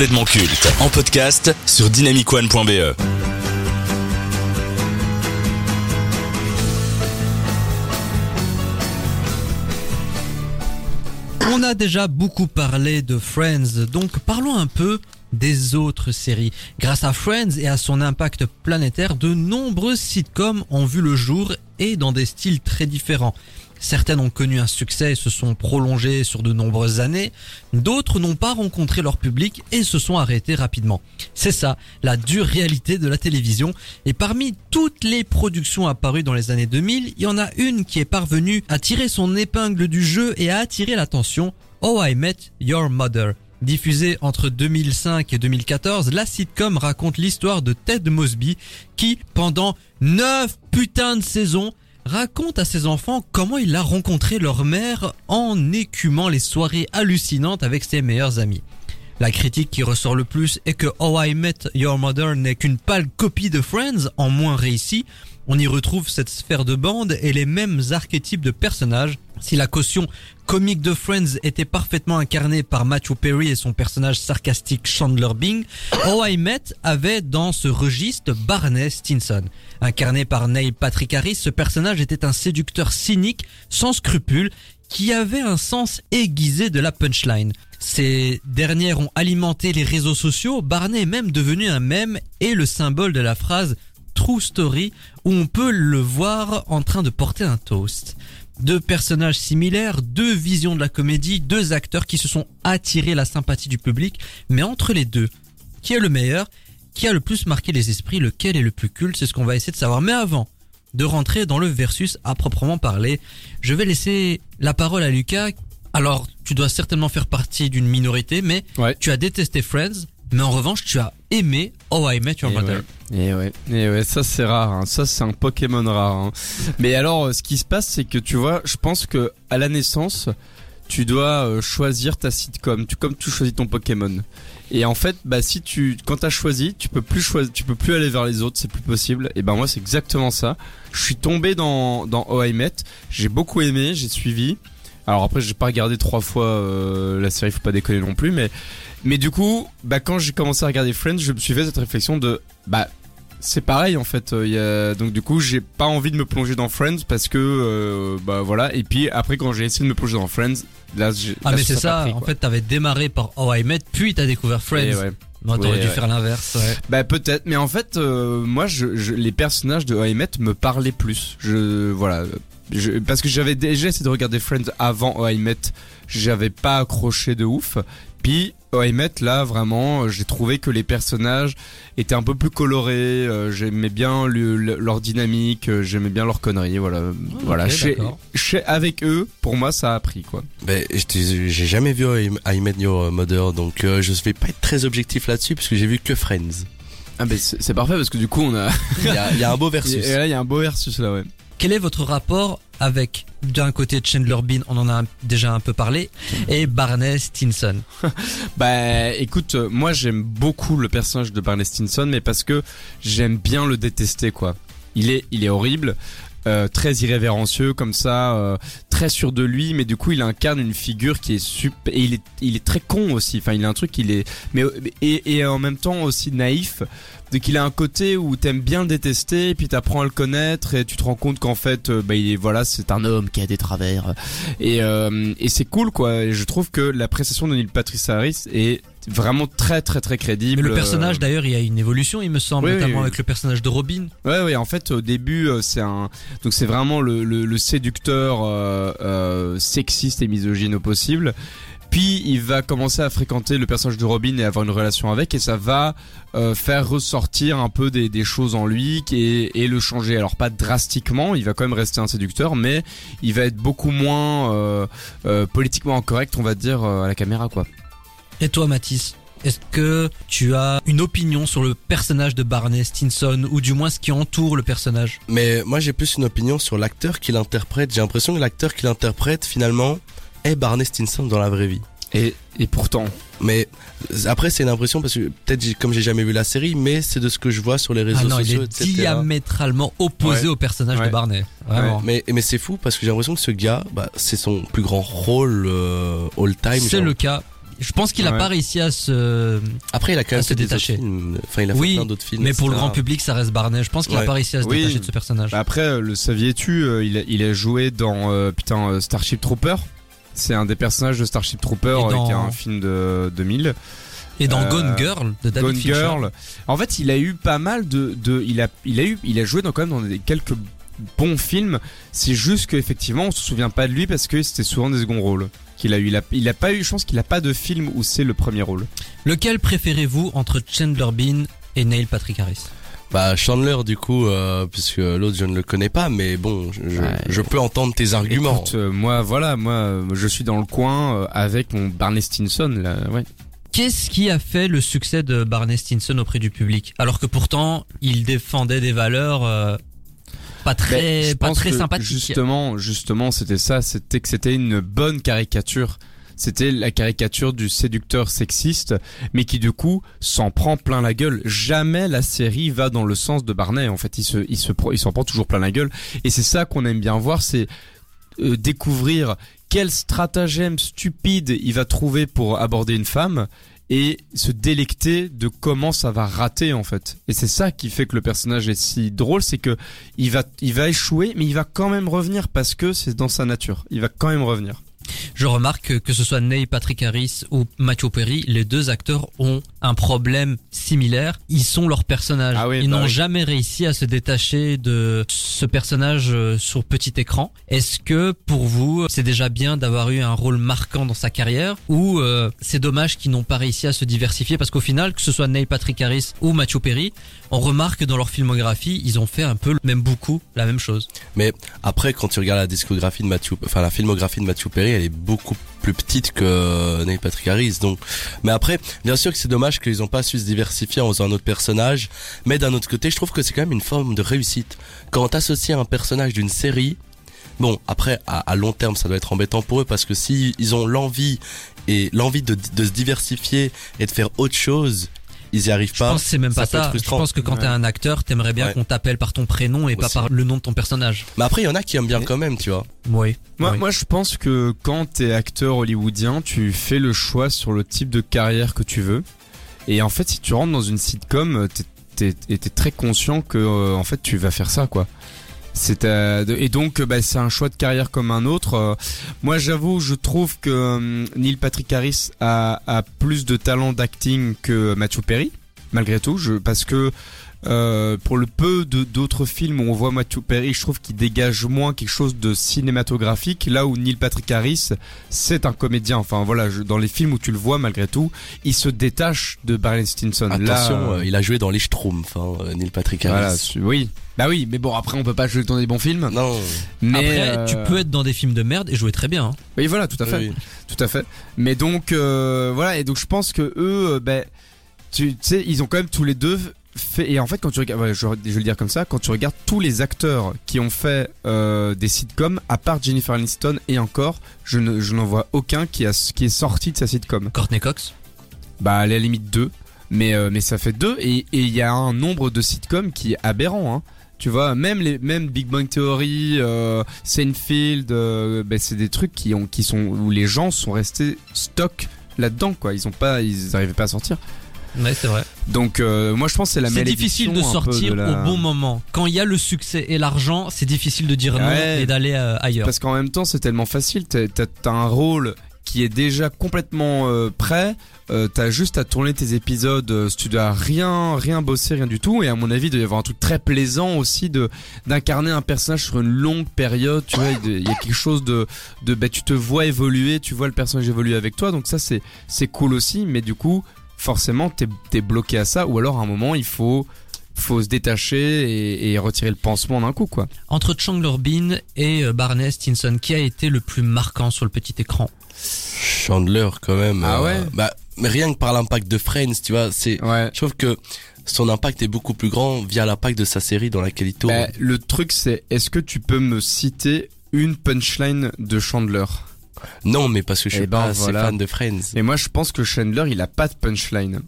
culte en podcast sur dynamicone.be. On a déjà beaucoup parlé de Friends, donc parlons un peu des autres séries. Grâce à Friends et à son impact planétaire, de nombreuses sitcoms ont vu le jour et dans des styles très différents. Certaines ont connu un succès et se sont prolongées sur de nombreuses années, d'autres n'ont pas rencontré leur public et se sont arrêtées rapidement. C'est ça, la dure réalité de la télévision. Et parmi toutes les productions apparues dans les années 2000, il y en a une qui est parvenue à tirer son épingle du jeu et à attirer l'attention, Oh I Met Your Mother. Diffusée entre 2005 et 2014, la sitcom raconte l'histoire de Ted Mosby qui, pendant 9 putains de saisons, raconte à ses enfants comment il a rencontré leur mère en écumant les soirées hallucinantes avec ses meilleurs amis. La critique qui ressort le plus est que How I Met Your Mother n'est qu'une pâle copie de Friends en moins réussi. On y retrouve cette sphère de bande et les mêmes archétypes de personnages. Si la caution comique de Friends était parfaitement incarnée par Matthew Perry et son personnage sarcastique Chandler Bing, How I Met avait dans ce registre Barney Stinson. Incarné par Neil Patrick Harris, ce personnage était un séducteur cynique, sans scrupules, qui avait un sens aiguisé de la punchline. Ces dernières ont alimenté les réseaux sociaux, Barney est même devenu un mème et le symbole de la phrase True Story où on peut le voir en train de porter un toast. Deux personnages similaires, deux visions de la comédie, deux acteurs qui se sont attirés la sympathie du public, mais entre les deux, qui est le meilleur Qui a le plus marqué les esprits Lequel est le plus culte C'est ce qu'on va essayer de savoir. Mais avant de rentrer dans le versus à proprement parler, je vais laisser la parole à Lucas. Alors, tu dois certainement faire partie d'une minorité, mais Ouais. tu as détesté Friends, mais en revanche, tu as aimé How I Met Your Mother. Et ouais, et ouais, ça c'est rare, hein. ça c'est un Pokémon rare. hein. Mais alors, euh, ce qui se passe, c'est que tu vois, je pense que à la naissance, tu dois euh, choisir ta sitcom, tu comme tu choisis ton Pokémon. Et en fait, bah si tu, quand t'as choisi, tu peux plus choisir, tu peux plus aller vers les autres, c'est plus possible. Et ben moi c'est exactement ça. Je suis tombé dans dans How I Met, j'ai beaucoup aimé, j'ai suivi. Alors après, j'ai pas regardé trois fois euh, la série, faut pas déconner non plus, mais mais du coup, bah quand j'ai commencé à regarder Friends, je me suis fait cette réflexion de bah c'est pareil en fait. euh, il y a... Donc du coup, j'ai pas envie de me plonger dans Friends parce que euh, bah voilà. Et puis après, quand j'ai essayé de me plonger dans Friends, là, j'ai Ah là, mais c'est ça, pris, en fait t'avais démarré par How I Met, puis t'as découvert Friends. Et ouais. Non, t'aurais Ouais, dû ouais. faire l'inverse. Bah peut-être, mais en fait, euh, moi, je, je- les personnages de How I Met me parlaient plus. Je voilà, je, parce que j'avais déjà essayé de regarder Friends avant How I Met, j'avais pas accroché de ouf. Puis How I Met, là, vraiment, j'ai trouvé que les personnages étaient un peu plus colorés. euh, j'aimais bien le- le- leur dynamique, euh, j'aimais bien leur conneries. Voilà, voilà. ok, Chez- d'accord. chez- avec eux, pour moi, ça a pris quoi. Ben, je t'ai- j'ai jamais vu I, I Met Your Mother, donc euh, je vais pas être très objectif là-dessus parce que j'ai vu que Friends. Ah ben c'est c'est parfait parce que du coup, on a. Il y a, il y a un beau versus. et là, il y a un beau versus là, ouais. Quel est votre rapport avec d'un côté Chandler Bean, on en a déjà un peu parlé, et Barney Stinson? Bah écoute, euh, moi j'aime beaucoup le personnage de Barney Stinson, mais parce que j'aime bien le détester quoi. Il est, il est horrible, euh, très irrévérencieux comme ça, euh, très sûr de lui, mais du coup il incarne une figure qui est super, et il est, il est très con aussi. Enfin il a un truc, il est, mais et, et en même temps aussi naïf. Donc il a un côté où t'aimes bien le détester, et puis t'apprends à le connaître, et tu te rends compte qu'en fait, euh, bah, il est, voilà, c'est un homme qui a des travers, et, euh, et c'est cool quoi. Et je trouve que la prestation de Neil Patrick Harris est vraiment très très très crédible. Mais le personnage Euh, d'ailleurs, il y a une évolution, il me semble, Oui, notamment oui. avec le personnage de Robin. Ouais, ouais. En fait, au début, c'est un, donc c'est vraiment le, le, le séducteur euh, sexiste et misogyne au possible. Puis il va commencer à fréquenter le personnage de Robin et avoir une relation avec, et ça va euh, faire ressortir un peu des, choses en lui et, le changer. Alors pas drastiquement, il va quand même rester un séducteur, mais il va être beaucoup moins euh, politiquement incorrect, on va dire, à la caméra, quoi. Et toi, Mathis? Est-ce que tu as une opinion sur le personnage de Barney Stinson, ou du moins ce qui entoure le personnage? Mais moi j'ai plus une opinion sur l'acteur qui l'interprète. J'ai l'impression que l'acteur qui l'interprète finalement est Barney Stinson dans la vraie vie. Et, et pourtant, Mais après c'est une impression parce que peut-être comme j'ai jamais vu la série, mais c'est de ce que je vois sur les réseaux Ah non, il sociaux, est etc. diamétralement opposé Ouais. au personnage de. Barney. Vraiment. Mais, mais c'est fou parce que j'ai l'impression que ce gars, bah, c'est son plus grand rôle euh, all time. C'est le cas. Je pense qu'il a Ouais. pas réussi à se. Après, il a quand À même se détacher. Enfin, il a Oui, fait plein d'autres films. Mais pour le grand public, ça reste Barney. Je pense qu'il a pas réussi à se Oui. détacher de ce personnage. Bah après, euh, le saviez-tu, euh, il, a, il a joué dans euh, putain Starship Trooper. C'est un des personnages de Starship Trooper dans- qui est un film de 2000. Et dans Euh, Gone Girl de David Gone Fincher. Girl. En fait, il a eu pas mal de, de il a, il a eu, il a joué dans quand même dans des, quelques bons films. C'est juste qu'effectivement, on se souvient pas de lui parce que c'était souvent des seconds rôles qu'il a eu. Il a, il a pas eu, je pense qu'il a pas de film où c'est le premier rôle. Lequel préférez-vous entre Chandler Bean et Neil Patrick Harris? Bah, Chandler, du coup, euh, puisque l'autre, je ne le connais pas, mais bon, je, je- Ouais. je peux entendre tes arguments. Écoute, euh, moi, voilà, moi, je suis dans le coin euh, avec mon Barney Stinson là. Ouais. Qu'est-ce qui a fait le succès de Barney Stinson auprès du public? Alors que pourtant, il défendait des valeurs euh, pas très, pas très que sympathiques. Justement, justement, c'était ça. C'était que c'était une bonne caricature. C'était la caricature du séducteur sexiste, mais qui du coup s'en prend plein la gueule. Jamais la série va dans le sens de Barney. En fait, il se, il se, il s'en prend toujours plein la gueule. Et c'est ça qu'on aime bien voir, c'est euh, découvrir quel stratagème stupide il va trouver pour aborder une femme et se délecter de comment ça va rater en fait. Et c'est ça qui fait que le personnage est si drôle, c'est que il va, il va échouer, mais il va quand même revenir parce que c'est dans sa nature. Il va quand même revenir. Je remarque que, que ce soit Neil Patrick Harris ou Matthew Perry, les deux acteurs ont un problème similaire. Ils sont leurs personnages. Ah oui, Ils bah n'ont oui. jamais réussi à se détacher de ce personnage euh, sur petit écran. Est-ce que pour vous, c'est déjà bien d'avoir eu un rôle marquant dans sa carrière ou euh, c'est dommage qu'ils n'ont pas réussi à se diversifier parce qu'au final, que ce soit Neil Patrick Harris ou Matthew Perry, on remarque que dans leur filmographie, ils ont fait un peu, même beaucoup, la même chose. Mais après, quand tu regardes la discographie de Matthew, enfin la filmographie de Matthew Perry, beaucoup plus petite que Neil Patrick Harris. Donc, mais après, bien sûr que c'est dommage qu'ils n'ont pas su se diversifier en faisant un autre personnage. Mais d'un autre côté, je trouve que c'est quand même une forme de réussite. Quand t'associes un personnage d'une série, bon, après, à, long terme, ça doit être embêtant pour eux parce que si ils ont l'envie et l'envie de se diversifier et de faire autre chose, ils y arrivent Je pas. pense que c'est même ça pas peut être ça. Je pense que quand Ouais. t'es un acteur, t'aimerais bien Ouais. qu'on t'appelle par ton prénom et pas par le nom de ton personnage. Mais après, il y en a qui aiment bien quand même, tu vois. Oui. Moi, Oui. moi, je pense que quand t'es acteur hollywoodien, tu fais le choix sur le type de carrière que tu veux. Et en fait, si tu rentres dans une sitcom, t'es, t'es, t'es très conscient que, euh, en fait, tu vas faire ça, quoi. C'est euh, et donc euh, bah, c'est un choix de carrière comme un autre. Euh, moi j'avoue, je trouve que euh, Neil Patrick Harris a, a plus de talent d'acting que Matthew Perry, malgré tout. Je, parce que euh, pour le peu de d'autres films où on voit Matthew Perry, je trouve qu'il dégage moins quelque chose de cinématographique. Là où Neil Patrick Harris, c'est un comédien. Enfin voilà, je- dans les films où tu le vois malgré tout, il se détache de Barney Stinson. Attention, euh, euh, il a joué dans Les Schtroumpfs, hein, Neil Patrick Harris. voilà, oui. Bah oui, mais bon après on peut pas jouer dans des bons films. Non. Mais Après, euh, tu peux être dans des films de merde et jouer très bien. hein. Oui, voilà, tout à fait, Oui. tout à fait. Mais donc euh, voilà, et donc je pense que eux, ben, tu sais, ils ont quand même tous les deux fait. Et en fait, quand tu regardes, ouais, je, je vais le dire comme ça, quand tu regardes tous les acteurs qui ont fait euh, des sitcoms, à part Jennifer Aniston et encore, je ne, je n'en vois aucun qui a qui est sorti de sa sitcom. Courtney Cox? Bah à la limite deux, mais euh, mais ça fait deux et et il y a un nombre de sitcoms qui est aberrant. Hein. Tu vois, même les même Big Bang Theory, euh, Seinfeld, ben, c'est des trucs qui ont qui sont où les gens sont restés stock là-dedans quoi. Ils ont pas, ils arrivaient pas à sortir. Ouais, c'est vrai. Donc euh, moi je pense que c'est la C'est difficile de sortir de la- au bon moment. Quand il y a le succès et l'argent, c'est difficile de dire non Ouais. et d'aller euh, ailleurs. Parce qu'en même temps, c'est tellement facile. T'as, un rôle qui est déjà complètement euh, prêt. Euh, t'as juste à tourner tes épisodes. euh, tu dois rien, rien bosser, rien du tout. Et à mon avis, il doit y avoir un truc très plaisant aussi de d'incarner un personnage sur une longue période. Tu vois, il y a quelque chose de, de, bah, tu te vois évoluer, tu vois le personnage évoluer avec toi. Donc ça, c'est, c'est cool aussi. Mais du coup, forcément, t'es, t'es bloqué à ça. Ou alors, à un moment, il faut, faut se détacher et, et retirer le pansement d'un coup, quoi. Entre Chandler Bean et euh, Barney Stinson, qui a été le plus marquant sur le petit écran? Chandler quand même. Ah euh, ouais Bah, mais rien que par l'impact de Friends, tu vois, c'est. Ouais. Je trouve que son impact est beaucoup plus grand via l'impact de sa série dans laquelle il tourne. Bah, le truc c'est, est-ce que tu peux me citer une punchline de Chandler? Non, mais parce que je suis Eh ben, pas assez fan de Friends. Et moi je pense que Chandler il a pas de punchline.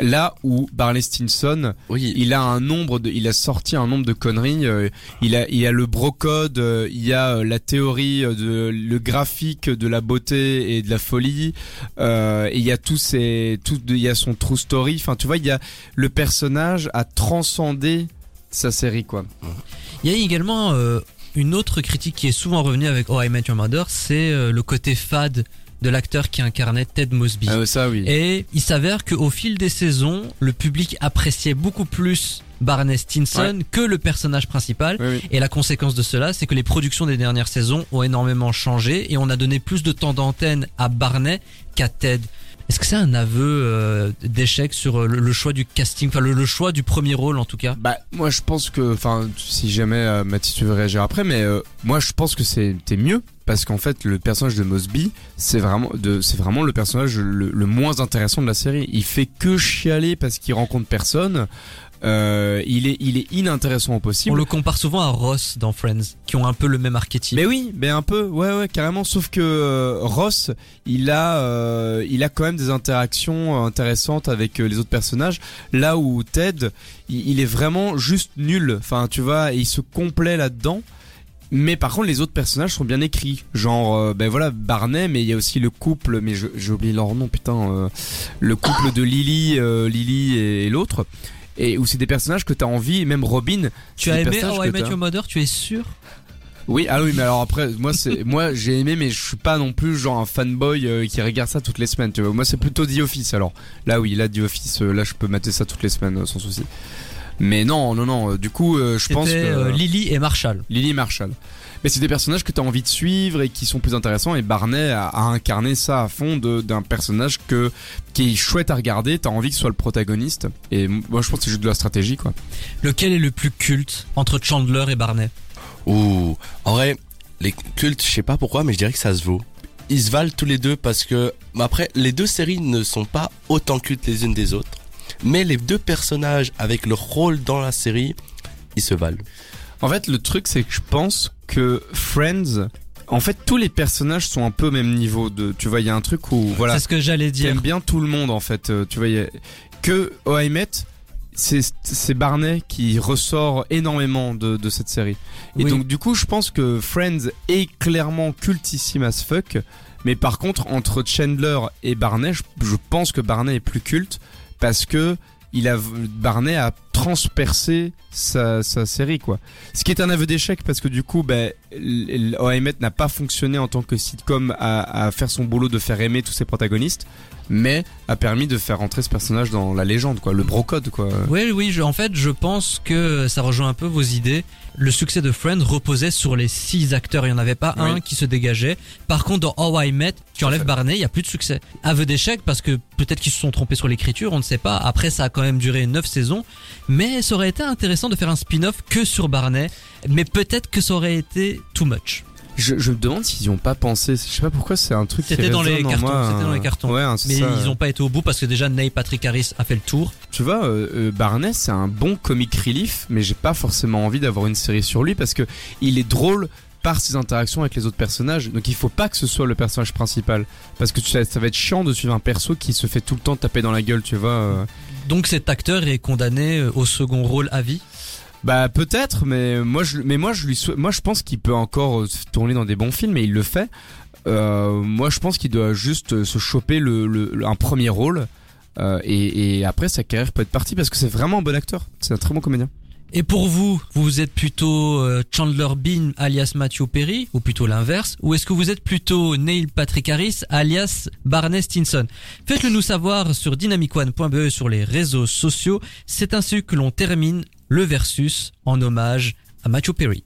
Là où Barney Stinson, Oui. il a un nombre de, il a sorti un nombre de conneries. euh, il a, il y a le brocode, euh, il y a euh, la théorie euh, de le graphique de la beauté et de la folie. Euh, et il y a tous ces, tout, il y a son true story. Enfin, tu vois, il y a le personnage a transcendé sa série, quoi. Il y a également euh, une autre critique qui est souvent revenue avec Oh I Met Your Mother, c'est euh, le côté fade de l'acteur qui incarnait Ted Mosby. Ah, ça, oui. Et il s'avère qu'au fil des saisons, le public appréciait beaucoup plus Barney Stinson que le personnage principal. Oui, oui. Et la conséquence de cela, c'est que les productions des dernières saisons ont énormément changé et on a donné plus de temps d'antenne à Barney qu'à Ted. Est-ce que c'est un aveu euh, d'échec sur euh, le, le choix du casting, enfin le, le choix du premier rôle en tout cas? Bah moi je pense que enfin si jamais euh, Mathis tu veux réagir après mais euh, moi je pense que c'était mieux parce qu'en fait le personnage de Mosby c'est vraiment c'est vraiment le personnage le, le moins intéressant de la série. Il fait que chialer parce qu'il rencontre personne euh, il est il est inintéressant au On possible le compare souvent à Ross dans Friends, qui ont un peu le même archétype. mais oui, mais un peu, ouais, ouais, carrément. Sauf que euh, Ross, il a, euh, il a quand même des interactions euh, intéressantes avec euh, les autres personnages. Là où Ted, il, il est vraiment juste nul. Enfin, tu vois, il se complaît là-dedans. Mais par contre, les autres personnages sont bien écrits. Genre, euh, ben voilà, Barney, mais il y a aussi le couple, mais j'ai oublié leur nom, putain, euh, le couple de Lily, euh, Lily et, et l'autre. Et où c'est des personnages que t'as envie, même Robin. tu as aimé Oh I Met Your Mother, tu es sûr? Oui, ah oui, mais alors après, moi c'est, moi j'ai aimé, mais je suis pas non plus genre un fanboy euh, qui regarde ça toutes les semaines. Tu vois, moi c'est plutôt The Office. Alors là, oui, là The Office, euh, là je peux mater ça toutes les semaines euh, sans souci. Mais non, non, non. euh, du coup, euh, je pense que C'était euh, Lily et Marshall. Lily Marshall. Mais c'est des personnages que t'as envie de suivre et qui sont plus intéressants. Et Barney a, a incarné ça à fond de- d'un personnage que qui est chouette à regarder. T'as envie que ce soit le protagoniste. Et moi, je pense que c'est juste de la stratégie, quoi. Lequel est le plus culte entre Chandler et Barney? Ouh. En vrai, les cultes, je sais pas pourquoi, mais je dirais que ça se vaut. Ils se valent tous les deux parce que, mais après, les deux séries ne sont pas autant cultes les unes des autres. Mais les deux personnages avec leur rôle dans la série, ils se valent. En fait, le truc, c'est que je pense que Friends, en fait, tous les personnages sont un peu au même niveau de, tu vois, il y a un truc où, voilà, C'est ce que j'allais dire. t'aimes bien tout le monde, en fait, euh, tu vois, y a- que Oh I Met, c'est, c'est Barney qui ressort énormément de, de cette série. Et Oui. donc, du coup, je pense que Friends est clairement cultissime as fuck, mais par contre, entre Chandler et Barney, je, je pense que Barney est plus culte parce que il a Barney a transpercé sa, sa série quoi. Ce qui est un aveu d'échec parce que du coup ben Met n'a pas fonctionné en tant que sitcom à, à faire son boulot de faire aimer tous ses protagonistes mais a permis de faire entrer ce personnage dans la légende quoi, le brocode quoi. Oui, oui, je- en fait, je pense que ça rejoint un peu vos idées. Le succès de Friends reposait sur les six acteurs. Il n'y en avait pas Oui. un qui se dégageait. Par contre, dans How I Met, tu enlèves Barney, il n'y a plus de succès. Aveu d'échec parce que peut-être qu'ils se sont trompés sur l'écriture, on ne sait pas. Après, ça a quand même duré neuf saisons. Mais ça aurait été intéressant de faire un spin-off que sur Barney. Mais peut-être que ça aurait été too much. Je, je me demande s'ils y ont pas pensé, je sais pas pourquoi c'est un truc qui C'était dans les cartons, moi, c'était dans les cartons. Ouais, Mais ça, ils n'ont pas été au bout parce que déjà Neil Patrick Harris a fait le tour. Tu vois, euh, euh, Barney, c'est un bon comic relief, mais j'ai pas forcément envie d'avoir une série sur lui parce que il est drôle par ses interactions avec les autres personnages. Donc il faut pas que ce soit le personnage principal parce que tu sais, ça va être chiant de suivre un perso qui se fait tout le temps taper dans la gueule, tu vois. Donc cet acteur est condamné euh, au second rôle à vie? Bah peut-être, mais moi je, mais moi je lui, sou- moi je pense qu'il peut encore euh, tourner dans des bons films et il le fait. Euh, moi je pense qu'il doit juste euh, se choper le, le- le- un premier rôle. euh, et, et après sa carrière peut être partie parce que c'est vraiment un bon acteur, c'est un très bon comédien. Et pour vous, vous êtes plutôt euh, Chandler Bean alias Matthew Perry ou plutôt l'inverse Ou est-ce que vous êtes plutôt Neil Patrick Harris alias Barney Stinson? Faites-le nous savoir sur dynamicone.be sur les réseaux sociaux. C'est ainsi que l'on termine le versus en hommage à Matthew Perry.